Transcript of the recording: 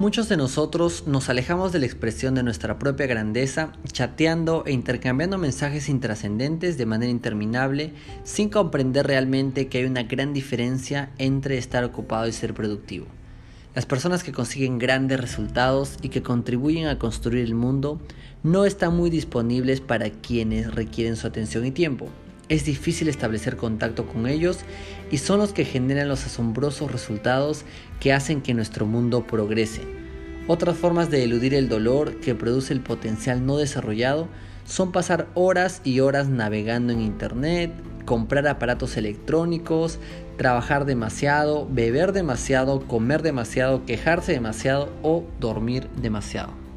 Muchos de nosotros nos alejamos de la expresión de nuestra propia grandeza, chateando e intercambiando mensajes intrascendentes de manera interminable, sin comprender realmente que hay una gran diferencia entre estar ocupado y ser productivo. Las personas que consiguen grandes resultados y que contribuyen a construir el mundo no están muy disponibles para quienes requieren su atención y tiempo. Es difícil establecer contacto con ellos y son los que generan los asombrosos resultados que hacen que nuestro mundo progrese. Otras formas de eludir el dolor que produce el potencial no desarrollado son pasar horas y horas navegando en Internet, comprar aparatos electrónicos, trabajar demasiado, beber demasiado, comer demasiado, quejarse demasiado o dormir demasiado.